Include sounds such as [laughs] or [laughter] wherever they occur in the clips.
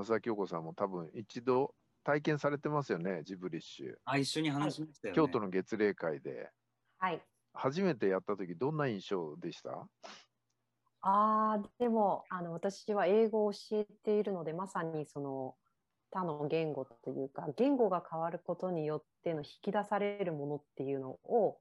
浅田京子さんも多分一度体験されてますよね、ジブリッシュ。あ、一緒に話しましたよね。京都の月例会で。はい。初めてやった時どんな印象でした？ああ、でも、あの、私は英語を教えているので、まさにその他の言語というか、言語が変わることによっての引き出されるものっていうのを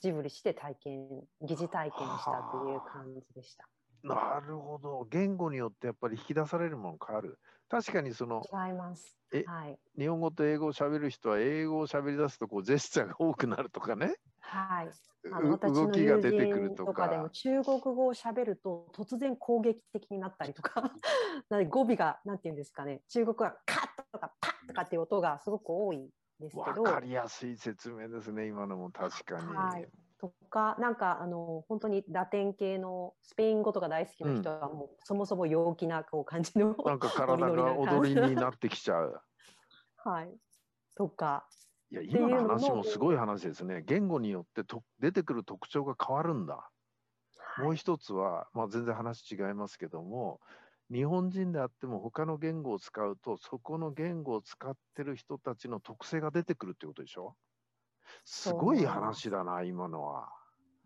ジブリして体験、疑似体験したという感じでした。なるほど。言語によってやっぱり引き出されるもの変わる。確かにその違います。えはい。日本語と英語を喋る人は英語を喋り出すとこうジェスチャーが多くなるとかね。はい。あの動きが友出てくるとかでもか。中国語を喋ると突然攻撃的になったりとか [laughs] な語尾がなんて言うんですかね中国語はカッとかパッとかっていう音がすごく多いんですけどわかりやすい説明ですね、今のも確かに。はいとかなんかあの本当にラテン系のスペイン語とか大好きな人はもう、そもそも陽気なこう感じのなんか体が [laughs] 踊りになってきちゃう。[laughs] はいとかいや、今の話もすごい話ですね。言語によってと出てくる特徴が変わるんだ。はいもう一つは、まあ、全然話違いますけども、日本人であっても他の言語を使うと、そこの言語を使ってる人たちの特性が出てくるってことでしょ？すごい話だな、今のは。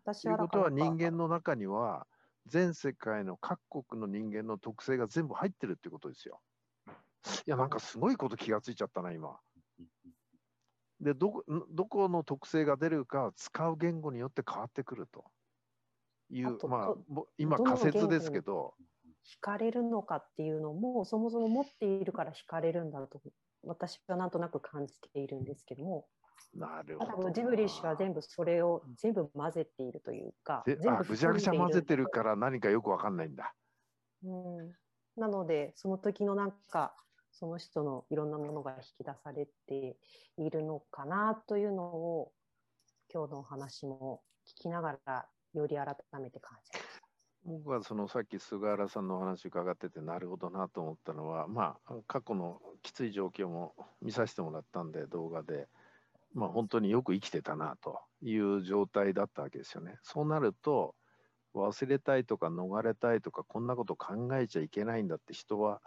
私ということは人間の中には全世界の各国の人間の特性が全部入ってるってことですよ。いや、なんかすごいこと気がついちゃったな、今。で、どどこの特性が出るか使う言語によって変わってくるという、あとまあ今仮説ですけど、惹かれるのかっていうのもそもそも持っているから惹かれるんだと私はなんとなく感じているんですけどもなるほどな。多分ジブリッシュは全部それを全部混ぜているというかぐちゃぐちゃ混ぜてるから何かよくわかんないんだ。うん、なのでその時のなんかその人のいろんなものが引き出されているのかなというのを今日のお話も聞きながらより改めて感じます。僕はそのさっき菅原さんのお話伺っててなるほどなと思ったのはまあ過去のきつい状況も見させてもらったんで動画でまあ本当によく生きてたなという状態だったわけですよね。そうなると忘れたいとか逃れたいとかこんなこと考えちゃいけないんだって人は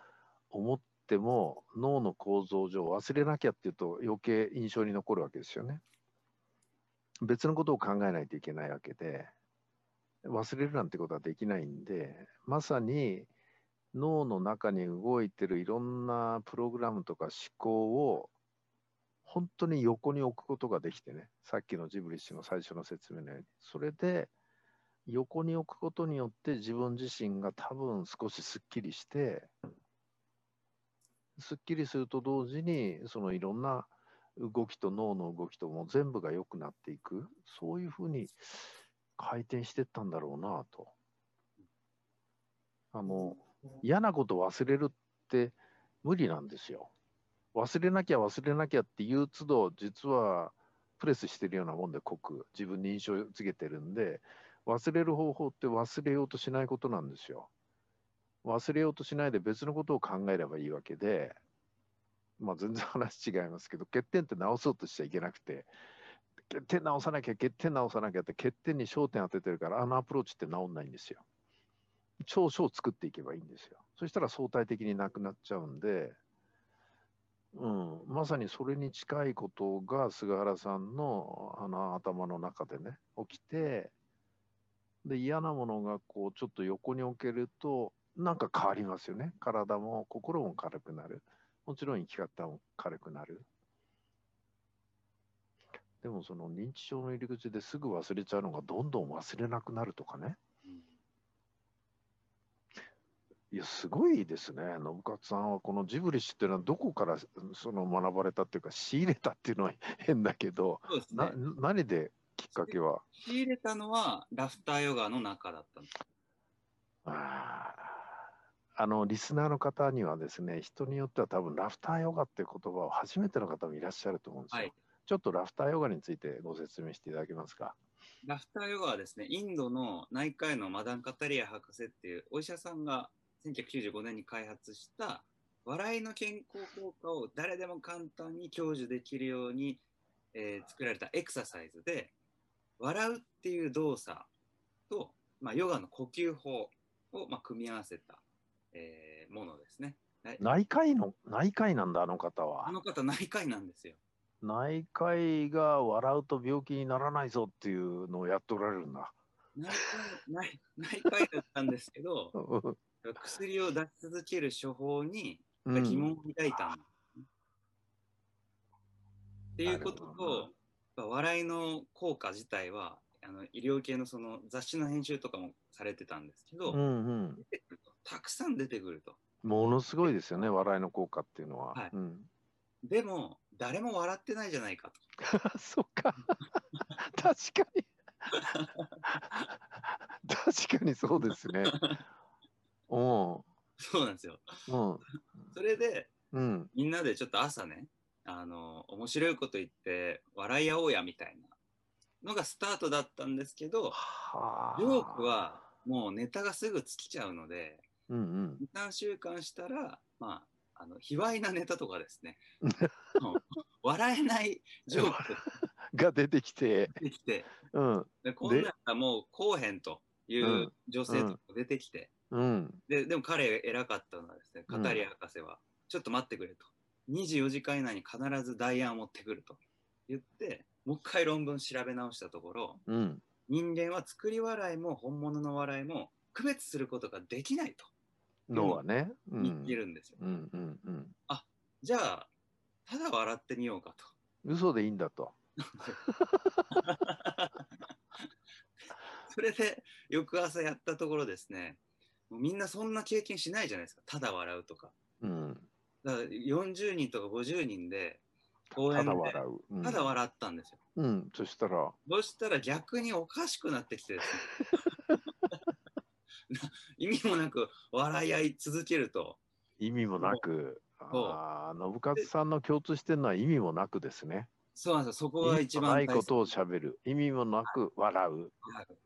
思っても脳の構造上忘れなきゃっていうと余計印象に残るわけですよね。別のことを考えないといけないわけで忘れるなんてことはできないんでまさに脳の中に動いてるいろんなプログラムとか思考を本当に横に置くことができてねさっきのジブリッシュの最初の説明のようにそれで横に置くことによって自分自身が多分少しすっきりしてすっきりすると同時にそのいろんな動きと脳の動きとも全部が良くなっていくそういうふうに回転してったんだろうなと。あの嫌なこと忘れるって無理なんですよ。忘れなきゃ忘れなきゃっていう都度実はプレスしてるようなもんで濃く自分に印象をつけてるんで忘れる方法って忘れようとしないことなんですよ。忘れようとしないで別のことを考えればいいわけで、まあ全然話違いますけど欠点って直そうとしちゃいけなくて欠点直さなきゃ欠点直さなきゃって欠点に焦点当ててるからあのアプローチって直んないんですよ。長所を作っていけばいいんですよ。そしたら相対的になくなっちゃうんで、うん、まさにそれに近いことが菅原さんのあの頭の中でね起きてで嫌なものがこうちょっと横に置けるとなんか変わりますよね。体も心も軽くなる。もちろん生き方も軽くなる。でもその認知症の入り口ですぐ忘れちゃうのがどんどん忘れなくなるとかね。いや、すごいですね。信勝さんはこのジブリッシュっていうのはどこからその学ばれたっていうか仕入れたっていうのは [laughs] 変だけど、そうですなね。何できっかけは？仕入れたのはラフターヨガの中だったんです。あーあのリスナーの方にはですね、人によっては多分ラフターヨガっていう言葉を初めての方もいらっしゃると思うんですよ。はい。ちょっとラフターヨガについてご説明していただけますか？ラフターヨガはですね、インドの内科医のマダン・カタリア博士っていうお医者さんが1995年に開発した笑いの健康効果を誰でも簡単に享受できるように、えー作られたエクササイズで笑うっていう動作と、まあ、ヨガの呼吸法を、まあ、組み合わせた、えーものですね。はい内科医の、内科医なんだ、あの方あは。の方内科医なんですよ。内科医が笑うと病気にならないぞっていうのをやっておられるんだ。内科 [laughs] 医だったんですけど、[laughs] 薬を出し続ける処方にうん疑問を抱いたんですね、っていうことと、まあ笑いの効果自体はあの医療系のその雑誌の編集とかもされてたんですけど、うんうん。たくさん出てくると。ものすごいですよね、笑いの効果っていうのは。はいうん、でも、誰も笑ってないじゃないかと。[laughs] そっか。確かに。[laughs] 確かにそうですね。うそうなんですよ。それで、うん。みんなでちょっと朝ね、あの、面白いこと言って笑い合おうやみたいなのがスタートだったんですけど、はあ。ジョークはもうネタがすぐ尽きちゃうので、うんうん。2、3週間したら、まあ、あの、卑猥なネタとかですね、[laughs] 笑えないジョークが [laughs] が出てきて、出てきて、うん。でこんなんがもうこうへんといううん女性とか出てきて、うん。ででも彼偉かったのはですね、うんカタリア博士は、ちょっと待ってくれと。24時間以内に必ず代案を持ってくると言って、もう一回論文調べ直したところ、うん。人間は作り笑いも本物の笑いも区別することができないとのはね。うん。言っているんですよ。うんうんうん。じゃあ、ただ笑ってみようかと。嘘でいいんだと。[laughs] それで翌朝やったところですね、みんなそんな経験しないじゃないですか、ただ笑うとか。うん。だから40人とか50人で公た園でだ笑う。うんただ笑ったんですよ。うん。そしたら、そしたら逆におかしくなってきてですねな [laughs] 意味もなく笑い合い続けると、意味もなく、ああ、信勝さんの共通してるのは意味もなくですね。そうなんですよ、そこが一番ないことをしゃべる。意味もなく笑う。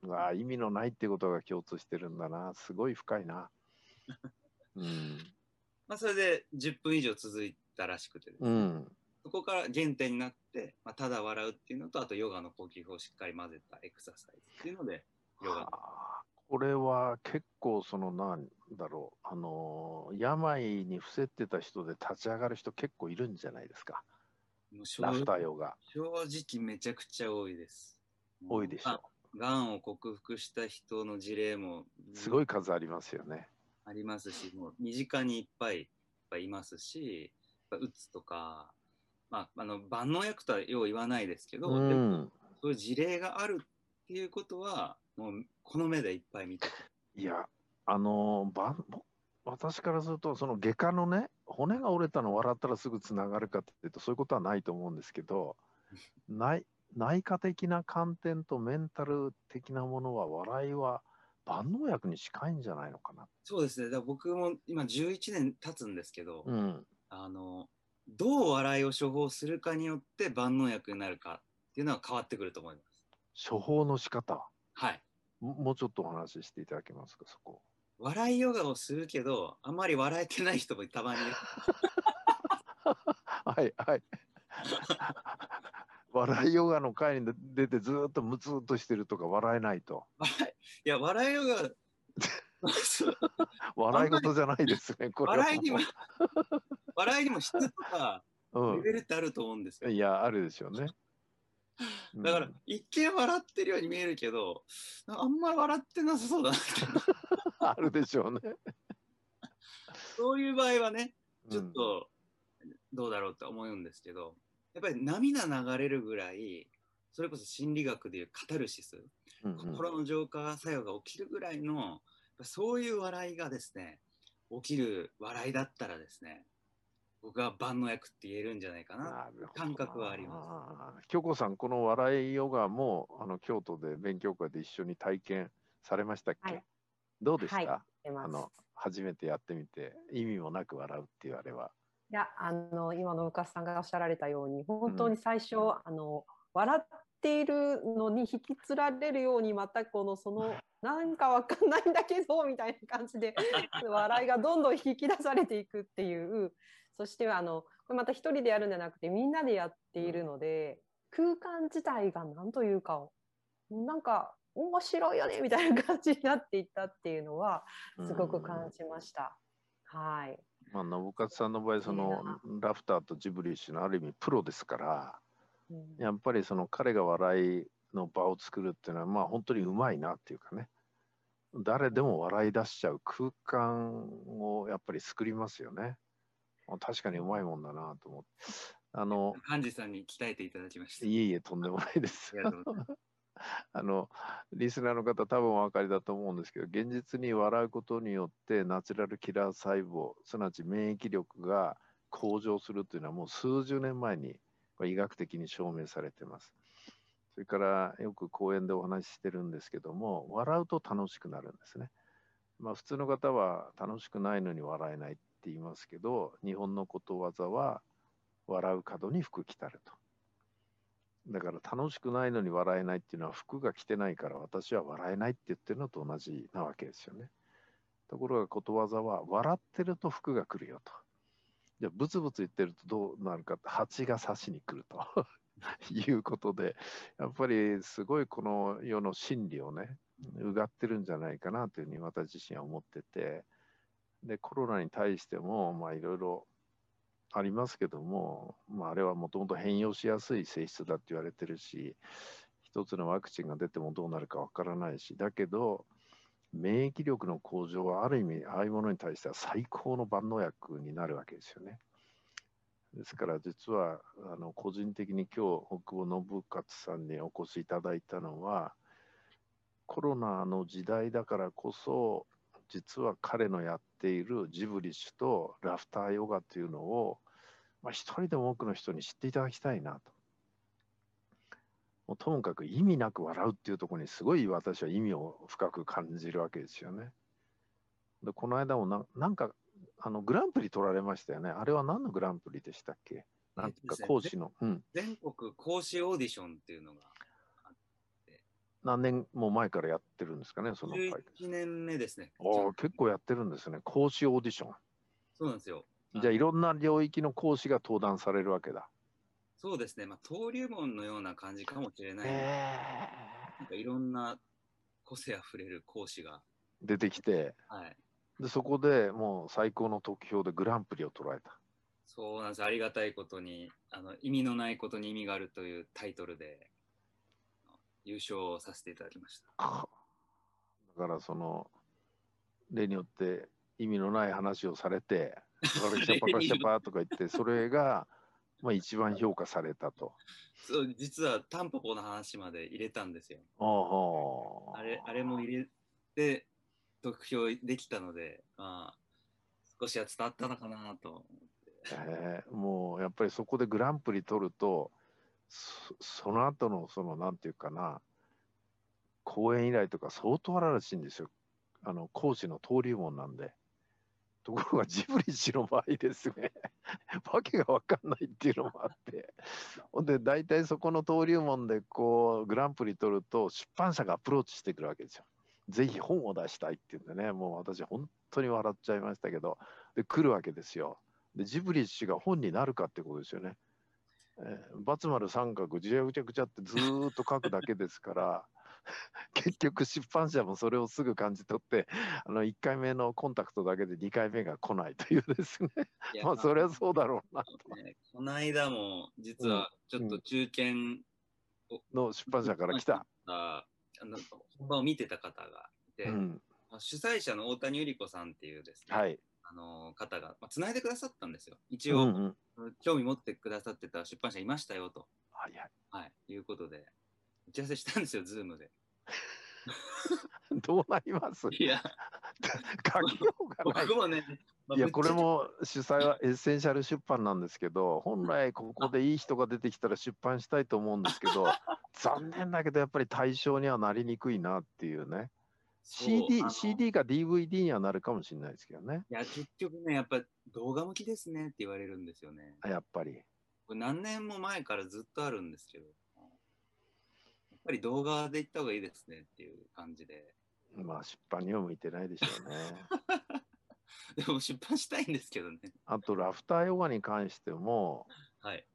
はい意味のないってことが共通してるんだな。すごい深いな。[laughs] うん。まあ、それで10分以上続いたらしくてですね、うん。そこから原点になって、まあ、ただ笑うっていうのと、あとヨガの呼吸法をしっかり混ぜたエクササイズっていうので、ヨガはあこれは結構そのなんだろうあのー病に伏せってた人で立ち上がる人結構いるんじゃないですかもう正ラフター直ヨガ正直めちゃくちゃ多いです。多いでしょ。がんを克服した人の事例もすごい数ありますよね。ありますし、もう身近にいっぱいいっぱいいますし、やっぱうつとか、まあ、あの万能薬とはよう言わないですけど、うでもんそういう事例があるっていうことは、もうこの目でいっぱい見て。いやあのーばぼ私からするとその外科のね骨が折れたの笑ったらすぐつながるかっていうとそういうことはないと思うんですけど内内科的な観点とメンタル的なものは笑いは万能薬に近いんじゃないのかな。そうですね、だから僕も今11年経つんですけど、うんあのどう笑いを処方するかによって万能薬になるかっていうのは変わってくると思います。処方の仕方はい。ももうちょっとお話ししていただけますか、そこ。笑いヨガをするけど、あまり笑えてない人もたまに。[laughs] はい、はい。[laughs] 笑いヨガの会に出てずーっとムツっとしてるとか笑えないと。笑いいや、笑いヨガ、[laughs] 笑い事じゃないですね、これは。笑いにも、笑いにも質とかうレベルってあると思うんですよ。ん。いや、あるでしょうね。うんだから、一見笑ってるように見えるけど、あんま笑ってなさそうだな。[laughs] あるでしょうね。そういう場合はね、ちょうん。っとどうだろうと思うんですけど、やっぱり涙流れるぐらい、それこそ心理学でいうカタルシス、うんうん。心の浄化作用が起きるぐらいの、そういう笑いがですね、起きる笑いだったらですね、僕は万能薬って言えるんじゃないかな。感覚はありま京子さん、この笑いヨガもあの京都で勉強会で一緒に体験されましたっけ、はいどうでした、はいあの初めてやってみて意味もなく笑うっていうあれは。いやあの今の深さんがおっしゃられたように本当に最初、あの笑っているのに引きつられるようにまたこのその [laughs] なんかわかんないんだけどみたいな感じで [laughs] 笑いがどんどん引き出されていくっていうそしてあのこれまた一人でやるんじゃなくてみんなでやっているので空間自体が何というかなんか面白いよねみたいな感じになっていったっていうのはすごく感じました。はい。まあ、信勝さんの場合、そのラフターとジブリッシュのある意味プロですから、うんやっぱりその彼が笑いの場を作るっていうのは、まあ本当にうまいなっていうかね、誰でも笑い出しちゃう空間をやっぱり作りますよね。あ確かにうまいもんだなと思って。あの、幹事さんに鍛えていただきました。いえいえ、とんでもないですあり。がとうございます。あの、リスナーの方多分お分かりだと思うんですけど、現実に笑うことによってナチュラルキラー細胞、すなわち免疫力が向上するというのはもう数十年前に医学的に証明されてます。それからよく講演でお話ししてるんですけども、笑うと楽しくなるんですね。まあ普通の方は楽しくないのに笑えないって言いますけど、日本のことわざは笑う角に服着たると。だから楽しくないのに笑えないっていうのは服が着てないから私は笑えないって言ってるのと同じなわけですよね。ところがことわざは笑ってると服が来るよと。じゃあブツブツ言ってるとどうなるかって蜂が刺しに来ると [laughs] いうことでやっぱりすごいこの世の真理をねうがってるんじゃないかなというふうに私自身は思っててでコロナに対してもいろいろありますけども、まあ、あれはもともと変容しやすい性質だって言われてるし、一つのワクチンが出てもどうなるかわからないし、だけど、免疫力の向上はある意味、ああいうものに対しては最高の万能薬になるわけですよね。ですから実はあの個人的に今日北尾信勝さんにお越しいただいたのはコロナの時代だからこそ実は彼のやっているジブリッシュとラフターヨガというのを、まあ、一人でも多くの人に知っていただきたいなと。もうともかく意味なく笑うっていうところにすごい私は意味を深く感じるわけですよね。でこの間もななんかあのグランプリ取られましたよね。あれは何のグランプリでしたっけ？なんか講師の、うん、全国講師オーディションっていうのが何年も前からやってるんですかね、その会。11年目ですね。ああ、結構やってるんですね。講師オーディション。そうなんですよ。じゃあいろんな領域の講師が登壇されるわけだ。そうですね。まあ、登竜門のような感じかもしれない。へなんかいろんな個性あふれる講師が。出てきてはい。で、そこでもう最高の得票でグランプリを取られた。そうなんです。ありがたいことに、あの意味のないことに意味があるというタイトルで優勝させていただきました。かだからその例によって意味のない話をされて、パカシャパカシャパとか言って、それがまあ一番評価されたと。[laughs] そう実はタンポポの話まで入れたんですよ。あああれあれも入れて得票できたので、まあ、少しは伝わったのかなと。えーもうやっぱりそこでグランプリ取るとそその後のそのなんていうかな講演依頼とか相当あるらしいんですよあの講師の登竜門なんでところがジブリッシュの場合ですね。[laughs] わけが分かんないっていうのもあって。ほんで大体そこの登竜門でこうグランプリ取ると出版社がアプローチしてくるわけですよ。ぜひ本を出したいっていうんでね。もう私本当に笑っちゃいましたけど。で来るわけですよ。でジブリッシュが本になるかってことですよね。えー、バツ丸三角ぐちゃぐちゃぐちゃってずっと書くだけですから。[laughs] 結局出版社もそれをすぐ感じ取ってあの1回目のコンタクトだけで2回目が来ないというですねまあそれはそうだろうなねこの間も実はちょっと中堅の出版社から来た。ああの本番を見てた方がいて、うん、主催者の大谷由里子さんっていうですね、はい。あの方が、まあ、繋いでくださったんですよ。一応、うんうん、興味持ってくださってた出版社いましたよと、はいはい。はい、いうことで、打ち合わせしたんですよ、ズームで。どうなります？いや、書きようがない。僕。もね、まあいやこれも主催はエッセンシャル出版なんですけど本来ここでいい人が出てきたら出版したいと思うんですけど [laughs] 残念だけどやっぱり対象にはなりにくいなっていうね。CD, CD か DVD にはなるかもしれないですけどね。いや、結局ね、やっぱ動画向きですねって言われるんですよね。やっぱり。これ何年も前からずっとあるんですけど、ぱり動画で行った方がいいですねっていう感じで。まあ出版には向いてないでしょうね [laughs] でも出版したいんですけどね。あとラフターヨガに関してもはい。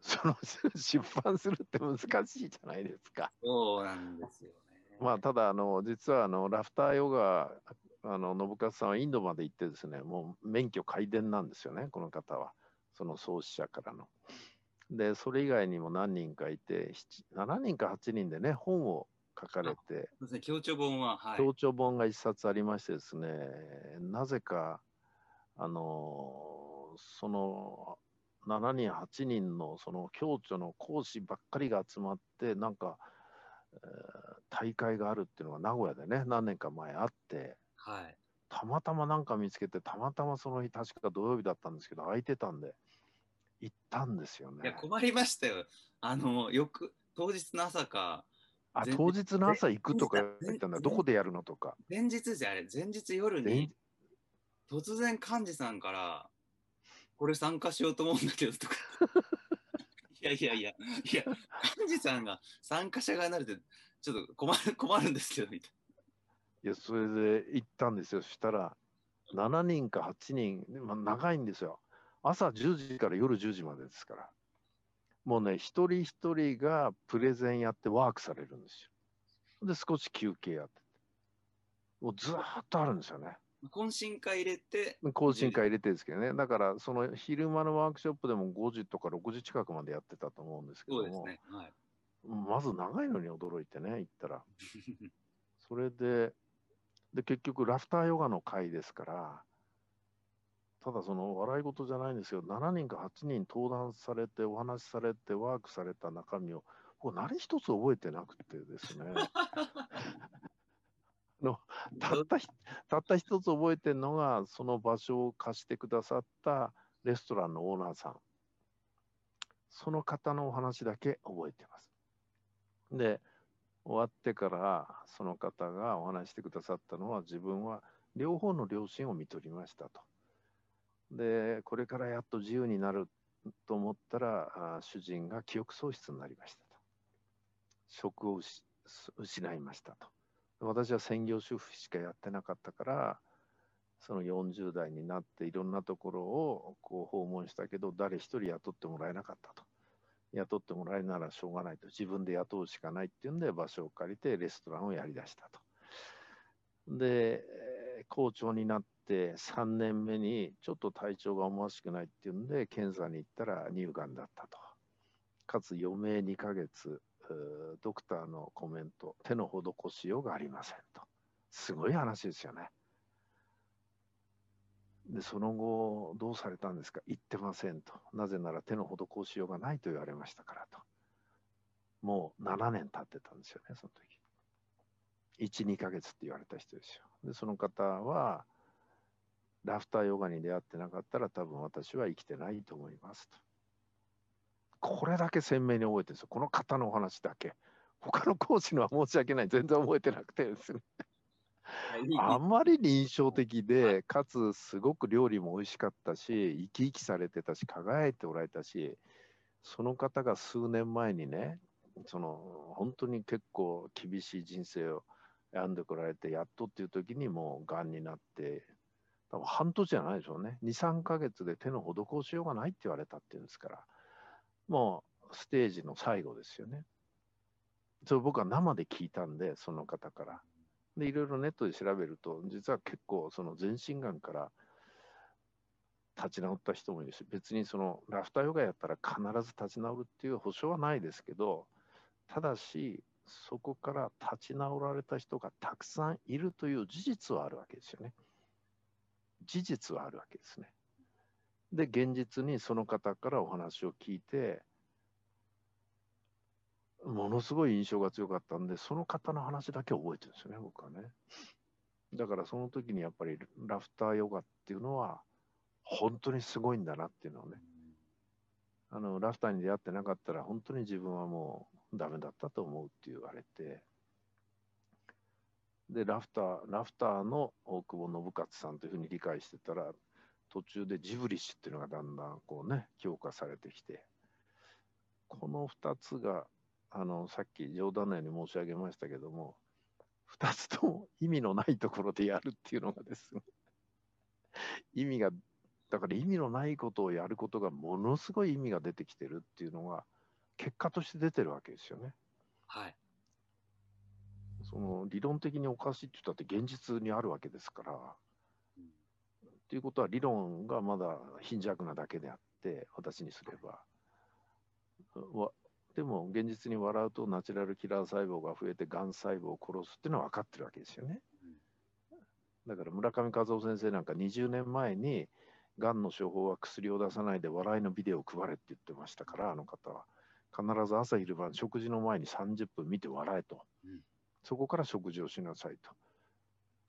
その出版するって難しいじゃないですかそうなんですよね。まあただあの実はあのラフターヨガあの信勝さんはインドまで行ってですね、もう免許改伝なんですよね、この方は、その創始者からの。で、それ以外にも何人かいて、7人か8人でね、本を書かれて、そうですね、強調本は、はい、強調本が一冊ありましてですね、なぜか、あのその7人、8人のその共著の講師ばっかりが集まって、なんか、えー、大会があるっていうのが名古屋でね、何年か前あって、はい、たまたまなんか見つけて、たまたまその日、確か土曜日だったんですけど、空いてたんで、行ったんですよね。いや、困りましたよ。あの、よく、当日の朝か、あ、当日の朝行くとか言ったんだ。どこでやるのとか。前日じゃあれ、前日夜に、突然幹事さんから、これ参加しようと思うんだけどとか。[laughs] いやいやいや、いや、幹事さんが参加者側になるって、ちょっと困る困るんですけど、みたいな。いや、それで行ったんですよ。そしたら、7人か8人、まあ、長いんですよ。朝10時から夜10時までですから。もうね、一人一人がプレゼンやってワークされるんですよ。で、少し休憩やってもうずーっとあるんですよね。懇親会入れて懇親会入れてですけどね。だから、その昼間のワークショップでも5時とか6時近くまでやってたと思うんですけども、ねはい、まず長いのに驚いてね、行ったら。それで、で、結局、ラフターヨガの会ですから、ただその笑い事じゃないんですけど、7人か8人登壇されて、お話しされて、ワークされた中身を、僕何一つ覚えてなくてですね。[laughs] のたったたった一つ覚えてるのが、その場所を貸してくださったレストランのオーナーさん。その方のお話だけ覚えてます。で、終わってからその方がお話してくださったのは、自分は両方の両親を見取りましたと。で、これからやっと自由になると思ったら、主人が記憶喪失になりましたと。職を失いましたと。私は専業主婦しかやってなかったから、その40代になっていろんなところをこう訪問したけど、誰一人雇ってもらえなかったと。雇ってもらえるならしょうがないと。自分で雇うしかないっていうんで場所を借りてレストランをやりだしたと。で、校長になって3年目にちょっと体調が思わしくないっていうんで検査に行ったら乳がんだったと。かつ余命2ヶ月、ドクターのコメント、手の施しようがありませんと。すごい話ですよね。で、その後、どうされたんですか？言ってませんと。なぜなら手の施しようがないと言われましたからと。もう7年経ってたんですよね、その時。1、2ヶ月って言われた人ですよ。で、その方は、ラフターヨガに出会ってなかったら多分私は生きてないと思いますと。これだけ鮮明に覚えてるんですよ。この方のお話だけ。他の講師のは申し訳ない。全然覚えてなくてですね。あまりに印象的で、かつすごく料理も美味しかったし、生き生きされてたし、輝いておられたし、その方が数年前にね、その本当に結構厳しい人生を選んでこられて、やっとっていう時にもうがんになって、多分半年じゃないでしょうね。2、3ヶ月で手の施しようがないって言われたっていうんですから。もうステージの最後ですよね。それ僕は生で聞いたんで、その方から。で、いろいろネットで調べると、実は結構その全身がんから立ち直った人もいるし、別にそのラフターヨガやったら必ず立ち直るっていう保証はないですけど、ただし、そこから立ち直られた人がたくさんいるという事実はあるわけですよね。事実はあるわけですね。で、現実にその方からお話を聞いて、ものすごい印象が強かったんで、その方の話だけ覚えてるんですよね、僕はね。だからその時にやっぱりラフターヨガっていうのは、本当にすごいんだなっていうのをね、あのラフターに出会ってなかったら、本当に自分はもうダメだったと思うって言われて、で、ラフター、ラフターの大久保信勝さんというふうに理解してたら、途中でジブリッシュっていうのがだんだんこうね、強化されてきて、この2つが、あの、さっき冗談のように申し上げましたけども、2つとも意味のないところでやるっていうのがですね、意味が、だから意味のないことをやることがものすごい意味が出てきてるっていうのが、結果として出てるわけですよね。はい。その理論的におかしいって言ったって現実にあるわけですから。うんっていうことは理論がまだ貧弱なだけであって私にすれば。わでも現実に笑うとナチュラルキラー細胞が増えてがん細胞を殺すっていうのは分かってるわけですよね。だから村上和夫先生なんか20年前にがんの処方は薬を出さないで笑いのビデオを配れって言ってましたからあの方は必ず朝昼晩食事の前に30分見て笑えと、そこから食事をしなさいと。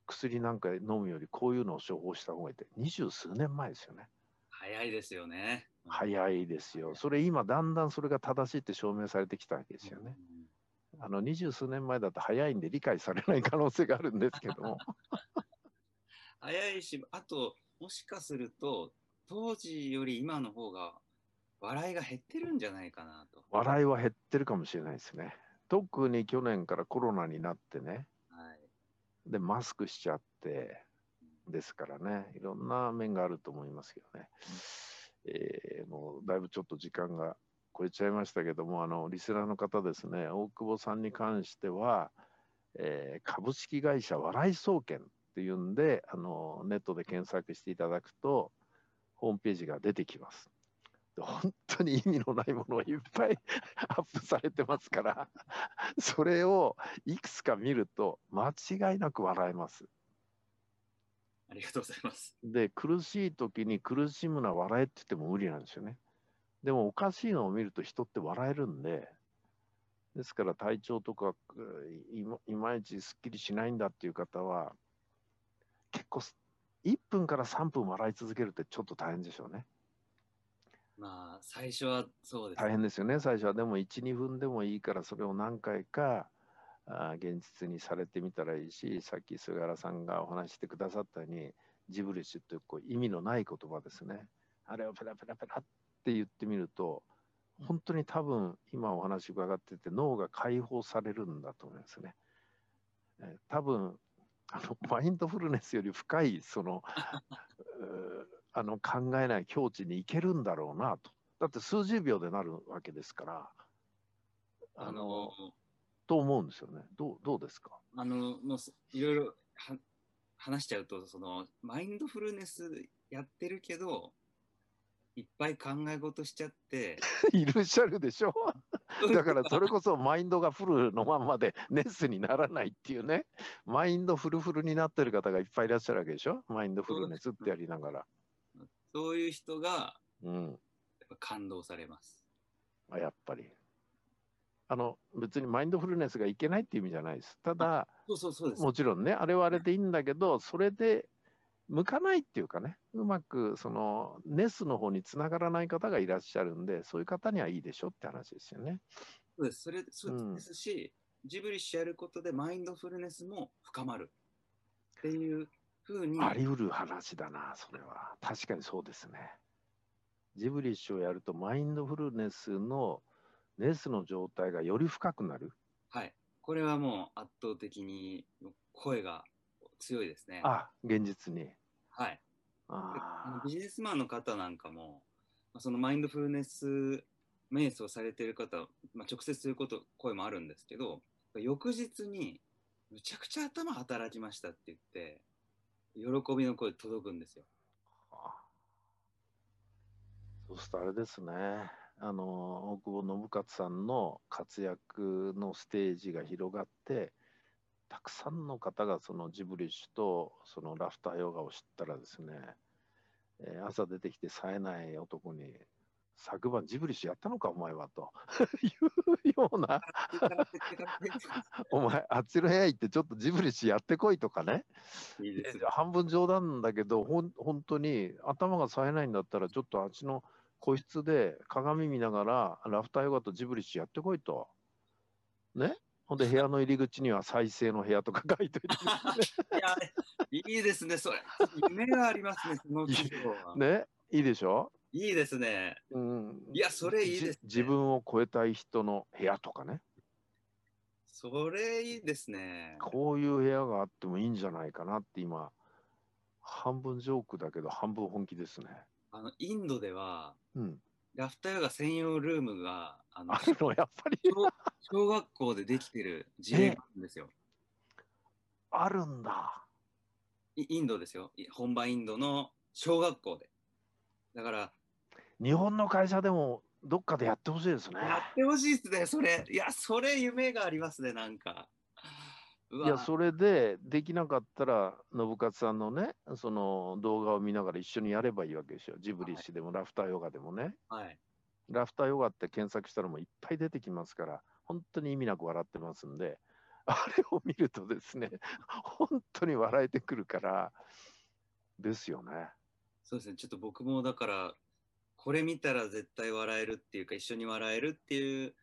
薬なんか飲むよりこういうのを処方した方がいいって。二十数年前ですよね。早いですよね。早いですよ。それ今だんだんそれが正しいって証明されてきたわけですよね、あの二十数年前だと早いんで理解されない可能性があるんですけども。早いし、あと、もしかすると、当時より今の方が笑いが減ってるんじゃないかなと。笑いは減ってるかもしれないですね特に去年からコロナになってね。はい。でマスクしちゃってですからね。いろんな面があると思いますけどね、えーもうだいぶちょっと時間が超えちゃいましたけどもあのリスナーの方ですね。大久保さんに関しては、えー株式会社笑い総研っていうんであのネットで検索していただくとホームページが出てきます。で本当に意味のないものをいっぱい [laughs] アップされてますからそれをいくつか見ると間違いなく笑えます。ありがとうございます。で苦しい時に苦しむな笑えって言っても無理なんですよね。でもおかしいのを見ると人って笑えるんでですから体調とかういまいまいちすっきりしないんだっていう方は結構す1分から3分笑い続けるってちょっと大変でしょうね。まあ、最初はそうです、大変ですよね。最初は。でも12分でもいいからそれを何回かあー現実にされてみたらいいしさっき菅原さんがお話ししてくださったようにジブリッシュってこう意味のない言葉ですね。あれをペラペラペラって言ってみると本当に多分今お話伺ってて脳が解放されるんだと思いますね。えー多分あのマインドフルネスより深いその [laughs] [laughs] [laughs] あの考えない境地に行けるんだろうなと。だって数十秒でなるわけですから、ああのの、と思うんですよね。どうどうですか？あの、もうすいろいろは話しちゃうと、その、マインドフルネスやってるけど、いっぱい考え事しちゃって、[laughs] いらっしゃるでしょ？[laughs] だからそれこそマインドがフルのまんまでネスにならないっていうね、マインドフルフルになってる方がいっぱいいらっしゃるわけでしょ？マインドフルネスってやりながら。そういう人がうん。やっぱ感動されます。あやっぱり。あの、別にマインドフルネスがいけないっていう意味じゃないです。ただ、そうそうそうです。もちろんね、あれはあれでいいんだけど、それで向かないっていうかね、うまくそのネスの方につながらない方がいらっしゃるんで、そういう方にはいいでしょって話ですよね。そうです。それそうですし、ジブリッシュやることでマインドフルネスも深まるっていうふうに、あり得る話だな、それは。確かにそうですね。ジブリッシュをやると、マインドフルネスのネスの状態がより深くなる。はい。これはもう圧倒的に声が強いですね。あ、現実に。はい。あビジネスマンの方なんかも、まあそのマインドフルネス瞑想されている方、まあ、直接そういうこと、声もあるんですけど、翌日に、むちゃくちゃ頭働きましたって言って、喜びの声届くんですよ。あそうするとあれですね。あの、大久保信勝さんの活躍のステージが広がって、たくさんの方がそのジブリッシュとそのラフターヨガを知ったらですね、えー朝出てきて冴えない男に、昨晩ジブリッシュやったのか、お前はと [laughs] いうような、お前、あっちの部屋行ってちょっとジブリッシュやってこいとかね、いいですえ半分冗談だけど、ほん本当に頭が冴えないんだったら、ちょっとあっちの個室で鏡見ながら、ラフターヨガとジブリッシュやってこいと。ね？ほんで、部屋の入り口には再生の部屋とか書いといてです [laughs] いや、いいですね、それ。夢がありますね、その企業は。ね。ね？いいでしょ、いいですね。うん、いやそれいいですねじ自分を超えたい人の部屋とかね。それいいですね。こういう部屋があってもいいんじゃないかなって今、半分ジョークだけど半分本気ですね。あのインドでは、うん。ラフターヨガ専用ルームがあのあるの、やっぱり。小小学校でできてる事例があるんですよ。あるんだ。イインドですよ。い本場インドの小学校で。だから、日本の会社でもどっかでやってほしいですね。やってほしいですね、それ。いや、それ夢がありますね、なんか。いや、それでできなかったら、信勝さんのね、その動画を見ながら一緒にやればいいわけですよ。ジブリ氏でもラフターヨガでもね。はい。ラフターヨガって検索したらもういっぱい出てきますから、本当に意味なく笑ってますんで、あれを見るとですね、本当に笑えてくるから、ですよね。そうですね、ちょっと僕もだから、これ見たら絶対笑えるっていうか、一緒に笑えるっていう、やっ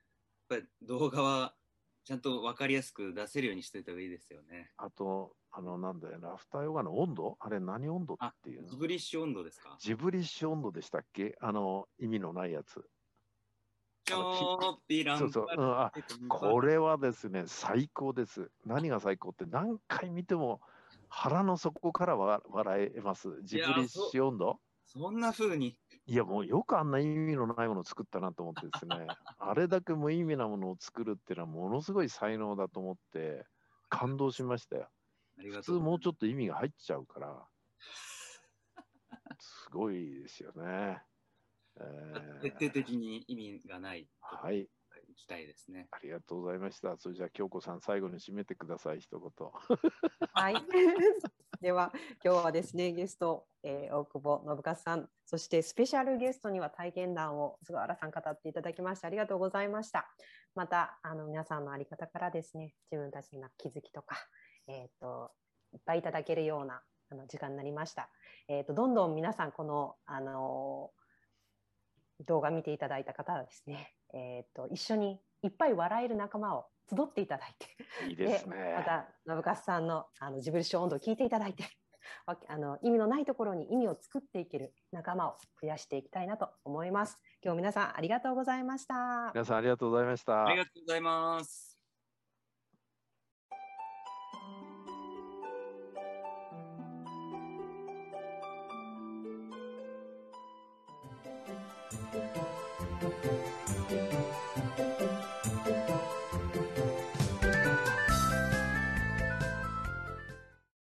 ぱり動画はちゃんと分かりやすく出せるようにしといた方がいいですよね。あと、あの、なんだよ、ラフターヨガの温度？あれ何温度っていうの？ジブリッシュ温度ですか？ジブリッシュ温度でしたっけ？あの、意味のないやつ。ーぴらんそうそう、うん、あこれはですね、最高です。何が最高って、何回見ても腹の底からわ笑えます。ジブリッシュ温度？そんな風に。いや、もうよくあんな意味のないものを作ったなと思ってですね、[laughs] あれだけ無意味なものを作るっていうのはものすごい才能だと思って、感動しましたよ。普通もうちょっと意味が入っちゃうから、[laughs] すごいですよね。えー。徹底的に意味がないはい、行きたいですね。ありがとうございました。それじゃあ、京子さん、最後に締めてください、一言。はい。[laughs] では、今日はですね、ゲスト、えー大久保信勝さん、そしてスペシャルゲストには体験談を菅原さん語っていただきましてありがとうございました。また、あの皆さんのあり方からですね、自分たちの気づきとか、えっ、と、いっぱいいただけるようなあの時間になりました。えっ、と、どんどん皆さん、この、あの動画見ていただいた方はですね、えっ、と、一緒にいっぱい笑える仲間を集っていただいて、いいですね。また信勝さんのあのジブリショー温度を聞いていただいてわあの意味のないところに意味を作っていける仲間を増やしていきたいなと思います。今日皆さんありがとうございました。皆さん、ありがとうございました。ありがとうございます。